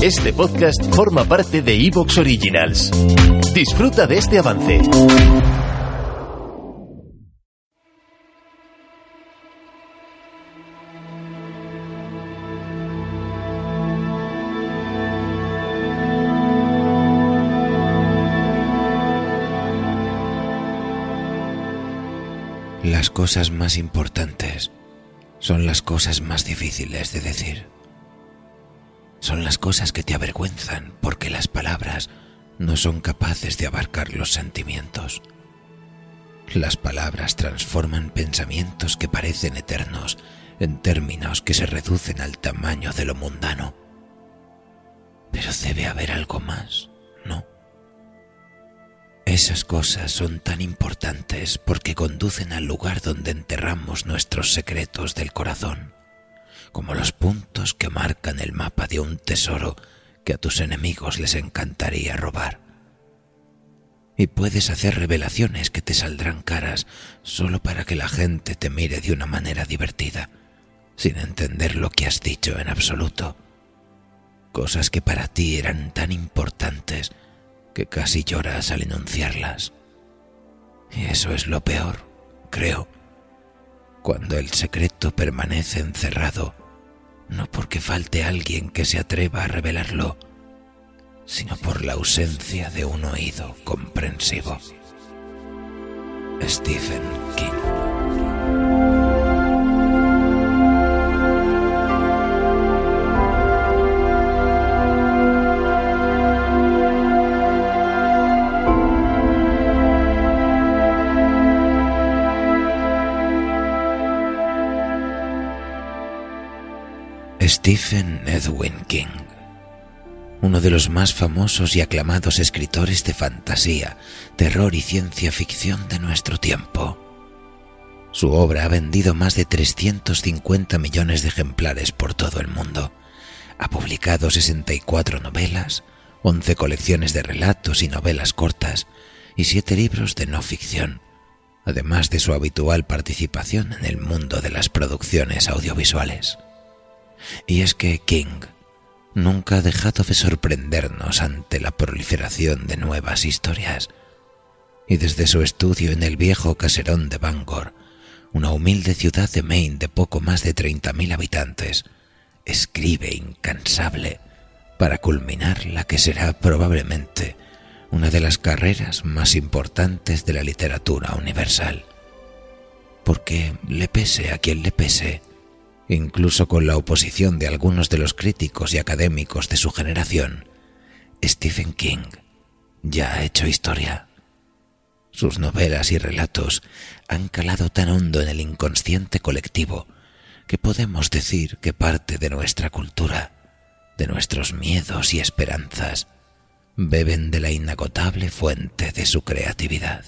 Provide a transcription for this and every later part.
Este podcast forma parte de Evox Originals. Disfruta de este avance. Las cosas más importantes son las cosas más difíciles de decir. Son las cosas que te avergüenzan porque las palabras no son capaces de abarcar los sentimientos. Las palabras transforman pensamientos que parecen eternos en términos que se reducen al tamaño de lo mundano. Pero debe haber algo más, ¿no? Esas cosas son tan importantes porque conducen al lugar donde enterramos nuestros secretos del corazón, como los puntos que marcan el mapa de un tesoro que a tus enemigos les encantaría robar. Y puedes hacer revelaciones que te saldrán caras solo para que la gente te mire de una manera divertida, sin entender lo que has dicho en absoluto. Cosas que para ti eran tan importantes que casi lloras al enunciarlas. Y eso es lo peor, creo, cuando el secreto permanece encerrado, no porque falte alguien que se atreva a revelarlo, sino por la ausencia de un oído comprensivo. Stephen King Stephen Edwin King, uno de los más famosos y aclamados escritores de fantasía, terror y ciencia ficción de nuestro tiempo. Su obra ha vendido más de 350 millones de ejemplares por todo el mundo. Ha publicado 64 novelas, 11 colecciones de relatos y novelas cortas y 7 libros de no ficción, además de su habitual participación en el mundo de las producciones audiovisuales. Y es que King nunca ha dejado de sorprendernos ante la proliferación de nuevas historias. Y desde su estudio en el viejo caserón de Bangor, una humilde ciudad de Maine de poco más de 30.000 habitantes, escribe incansable para culminar la que será probablemente una de las carreras más importantes de la literatura universal. Porque le pese a quien le pese, incluso con la oposición de algunos de los críticos y académicos de su generación, Stephen King ya ha hecho historia. Sus novelas y relatos han calado tan hondo en el inconsciente colectivo que podemos decir que parte de nuestra cultura, de nuestros miedos y esperanzas, beben de la inagotable fuente de su creatividad.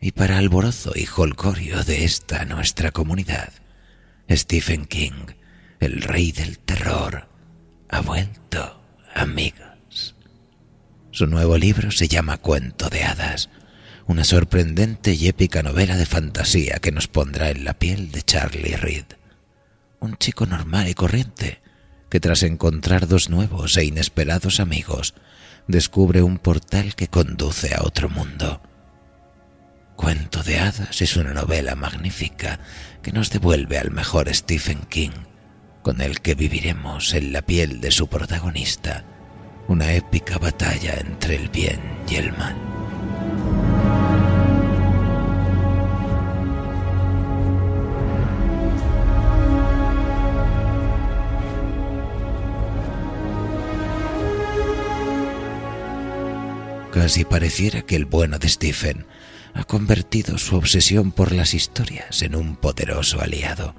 Y para alborozo y jolgorio de esta nuestra comunidad, Stephen King, el rey del terror, ha vuelto, amigos. Su nuevo libro se llama Cuento de Hadas, una sorprendente y épica novela de fantasía que nos pondrá en la piel de Charlie Reed, un chico normal y corriente que tras encontrar dos nuevos e inesperados amigos, descubre un portal que conduce a otro mundo Cuento de hadas es una novela magnífica que nos devuelve al mejor Stephen King, con el que viviremos en la piel de su protagonista una épica batalla entre el bien y el mal. Casi pareciera que el bueno de Stephen ha convertido su obsesión por las historias en un poderoso aliado.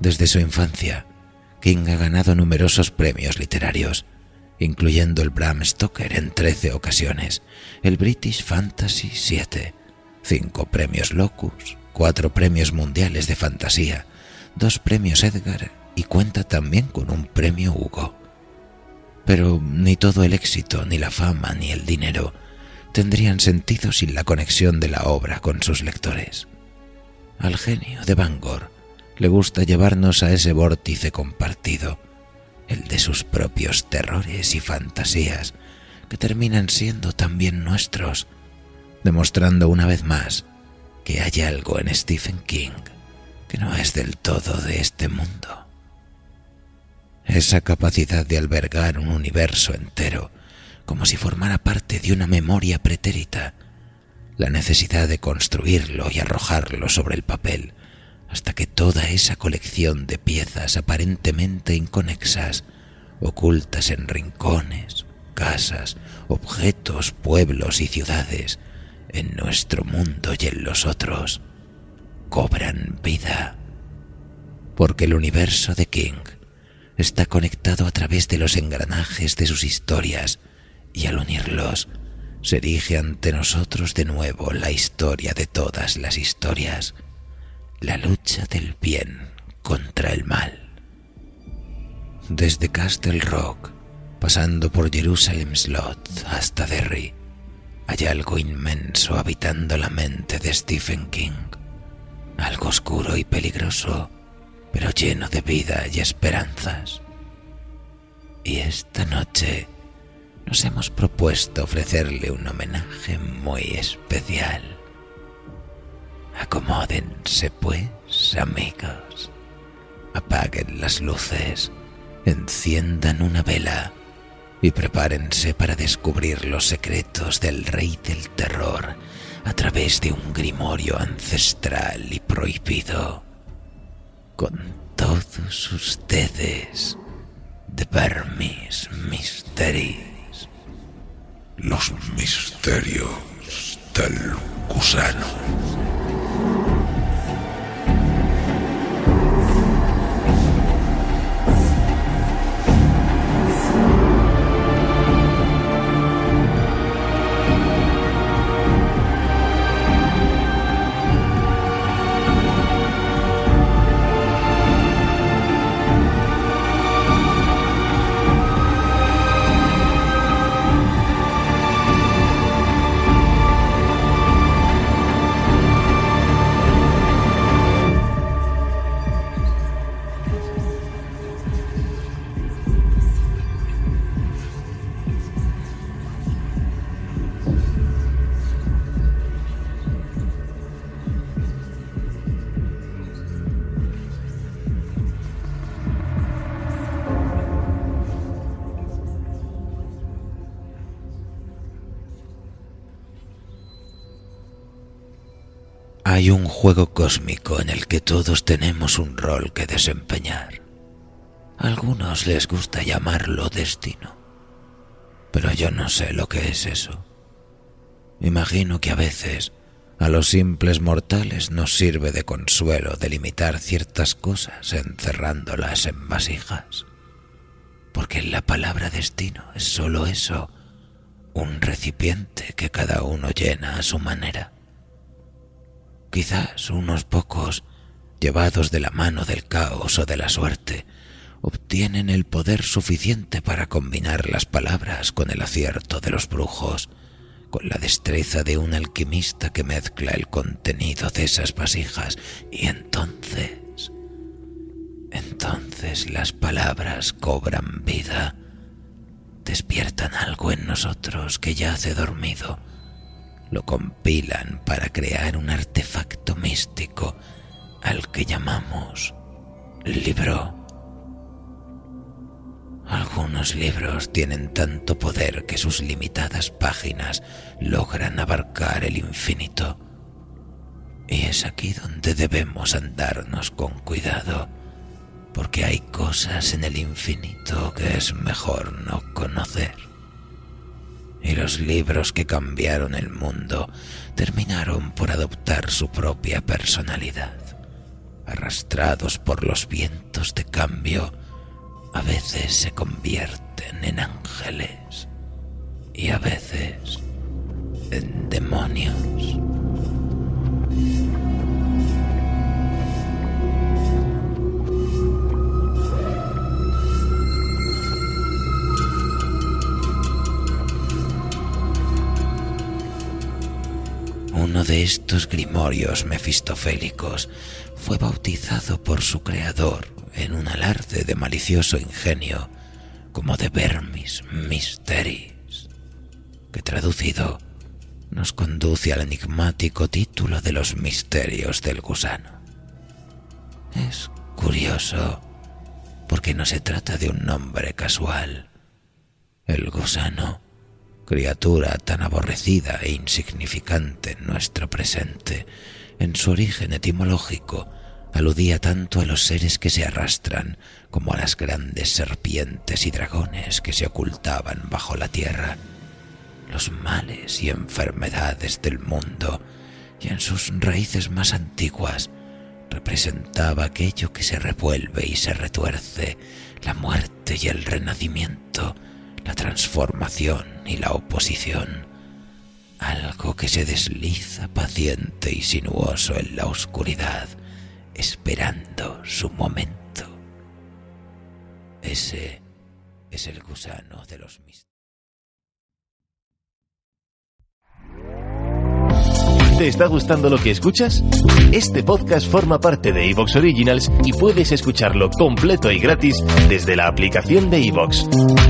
Desde su infancia, King ha ganado numerosos premios literarios, incluyendo el Bram Stoker en 13 ocasiones, el British Fantasy 7, cinco premios Locus, cuatro premios mundiales de fantasía, dos premios Edgar y cuenta también con un premio Hugo. Pero ni todo el éxito, ni la fama, ni el dinero tendrían sentido sin la conexión de la obra con sus lectores. Al genio de Bangor le gusta llevarnos a ese vórtice compartido, el de sus propios terrores y fantasías, que terminan siendo también nuestros, demostrando una vez más que hay algo en Stephen King que no es del todo de este mundo. Esa capacidad de albergar un universo entero, como si formara parte de una memoria pretérita, la necesidad de construirlo y arrojarlo sobre el papel, hasta que toda esa colección de piezas aparentemente inconexas, ocultas en rincones, casas, objetos, pueblos y ciudades, en nuestro mundo y en los otros, cobran vida. Porque el universo de King está conectado a través de los engranajes de sus historias y al unirlos se erige ante nosotros de nuevo la historia de todas las historias, la lucha del bien contra el mal. Desde Castle Rock, pasando por Jerusalem Slot hasta Derry, hay algo inmenso habitando la mente de Stephen King, algo oscuro y peligroso, pero lleno de vida y esperanzas. Y esta noche nos hemos propuesto ofrecerle un homenaje muy especial. Acomódense pues, amigos. Apaguen las luces, enciendan una vela y prepárense para descubrir los secretos del rey del terror a través de un grimorio ancestral y prohibido. Con todos ustedes, The Burmese Mysteries. Los misterios del gusano. Hay un juego cósmico en el que todos tenemos un rol que desempeñar. A algunos les gusta llamarlo destino, pero yo no sé lo que es eso. Imagino que a veces a los simples mortales nos sirve de consuelo delimitar ciertas cosas encerrándolas en vasijas, porque la palabra destino es solo eso, un recipiente que cada uno llena a su manera. Quizás unos pocos, llevados de la mano del caos o de la suerte, obtienen el poder suficiente para combinar las palabras con el acierto de los brujos, con la destreza de un alquimista que mezcla el contenido de esas vasijas y entonces, entonces las palabras cobran vida, despiertan algo en nosotros que yace dormido lo compilan para crear un artefacto místico al que llamamos libro. Algunos libros tienen tanto poder que sus limitadas páginas logran abarcar el infinito. Y es aquí donde debemos andarnos con cuidado, porque hay cosas en el infinito que es mejor no conocer y los libros que cambiaron el mundo terminaron por adoptar su propia personalidad. Arrastrados por los vientos de cambio, a veces se convierten en ángeles y a veces en demonios. Estos grimorios mefistofélicos fue bautizado por su creador en un alarde de malicioso ingenio como de Vermis Mysteris, que traducido nos conduce al enigmático título de los misterios del gusano. Es curioso porque no se trata de un nombre casual. El gusano, criatura tan aborrecida e insignificante en nuestro presente, en su origen etimológico, aludía tanto a los seres que se arrastran como a las grandes serpientes y dragones que se ocultaban bajo la tierra, los males y enfermedades del mundo, y en sus raíces más antiguas representaba aquello que se revuelve y se retuerce, la muerte y el renacimiento, la transformación y la oposición, algo que se desliza paciente y sinuoso en la oscuridad, esperando su momento. Ese es el gusano de los misterios. ¿Te está gustando lo que escuchas? Este podcast forma parte de Evox Originals y puedes escucharlo completo y gratis desde la aplicación de Evox.